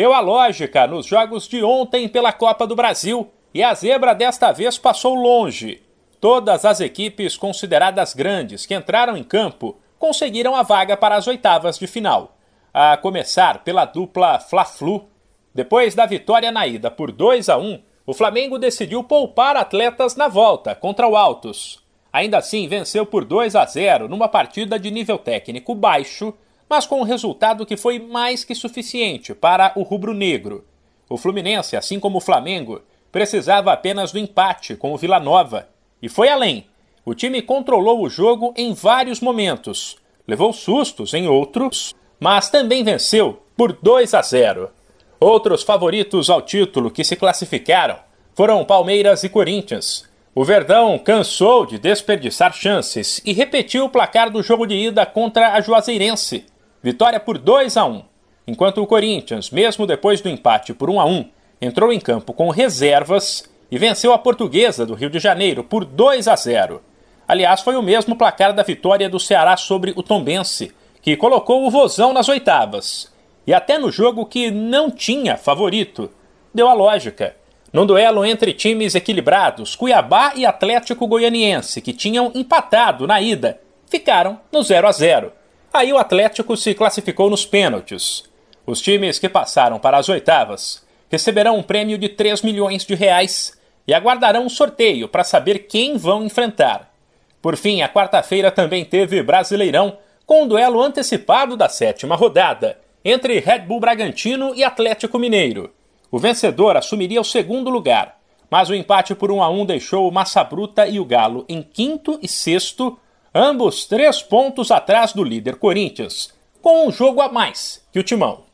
deu a lógica nos jogos de ontem pela Copa do Brasil e a zebra desta vez passou longe. Todas as equipes consideradas grandes que entraram em campo conseguiram a vaga para as oitavas de final. A começar pela dupla Fla-Flu. Depois da vitória na ida por 2 a 1, o Flamengo decidiu poupar atletas na volta contra o Altos. Ainda assim, venceu por 2 a 0 numa partida de nível técnico baixo, mas com um resultado que foi mais que suficiente para o rubro-negro. O Fluminense, assim como o Flamengo, precisava apenas do empate com o Vila Nova e foi além. O time controlou o jogo em vários momentos, levou sustos em outros, mas também venceu por 2 a 0. Outros favoritos ao título que se classificaram foram Palmeiras e Corinthians. O Verdão cansou de desperdiçar chances e repetiu o placar do jogo de ida contra a Juazeirense. Vitória por 2 a 1. Enquanto o Corinthians, mesmo depois do empate por 1 a 1, entrou em campo com reservas e venceu a Portuguesa do Rio de Janeiro por 2 a 0. Aliás, foi o mesmo placar da vitória do Ceará sobre o Tombense, que colocou o Vozão nas oitavas. E até no jogo que não tinha favorito, deu a lógica. Num duelo entre times equilibrados, Cuiabá e Atlético Goianiense, que tinham empatado na ida, ficaram no 0 a 0. Aí o Atlético se classificou nos pênaltis. Os times que passaram para as oitavas receberão um prêmio de 3 milhões de reais e aguardarão um sorteio para saber quem vão enfrentar. Por fim, a quarta-feira também teve Brasileirão, com um duelo antecipado da sétima rodada entre Red Bull Bragantino e Atlético Mineiro. O vencedor assumiria o segundo lugar, mas o empate por 1 a 1 deixou o Massa Bruta e o Galo em quinto e sexto, ambos três pontos atrás do líder Corinthians, com um jogo a mais que o Timão.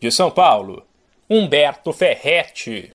De São Paulo, Humberto Ferretti.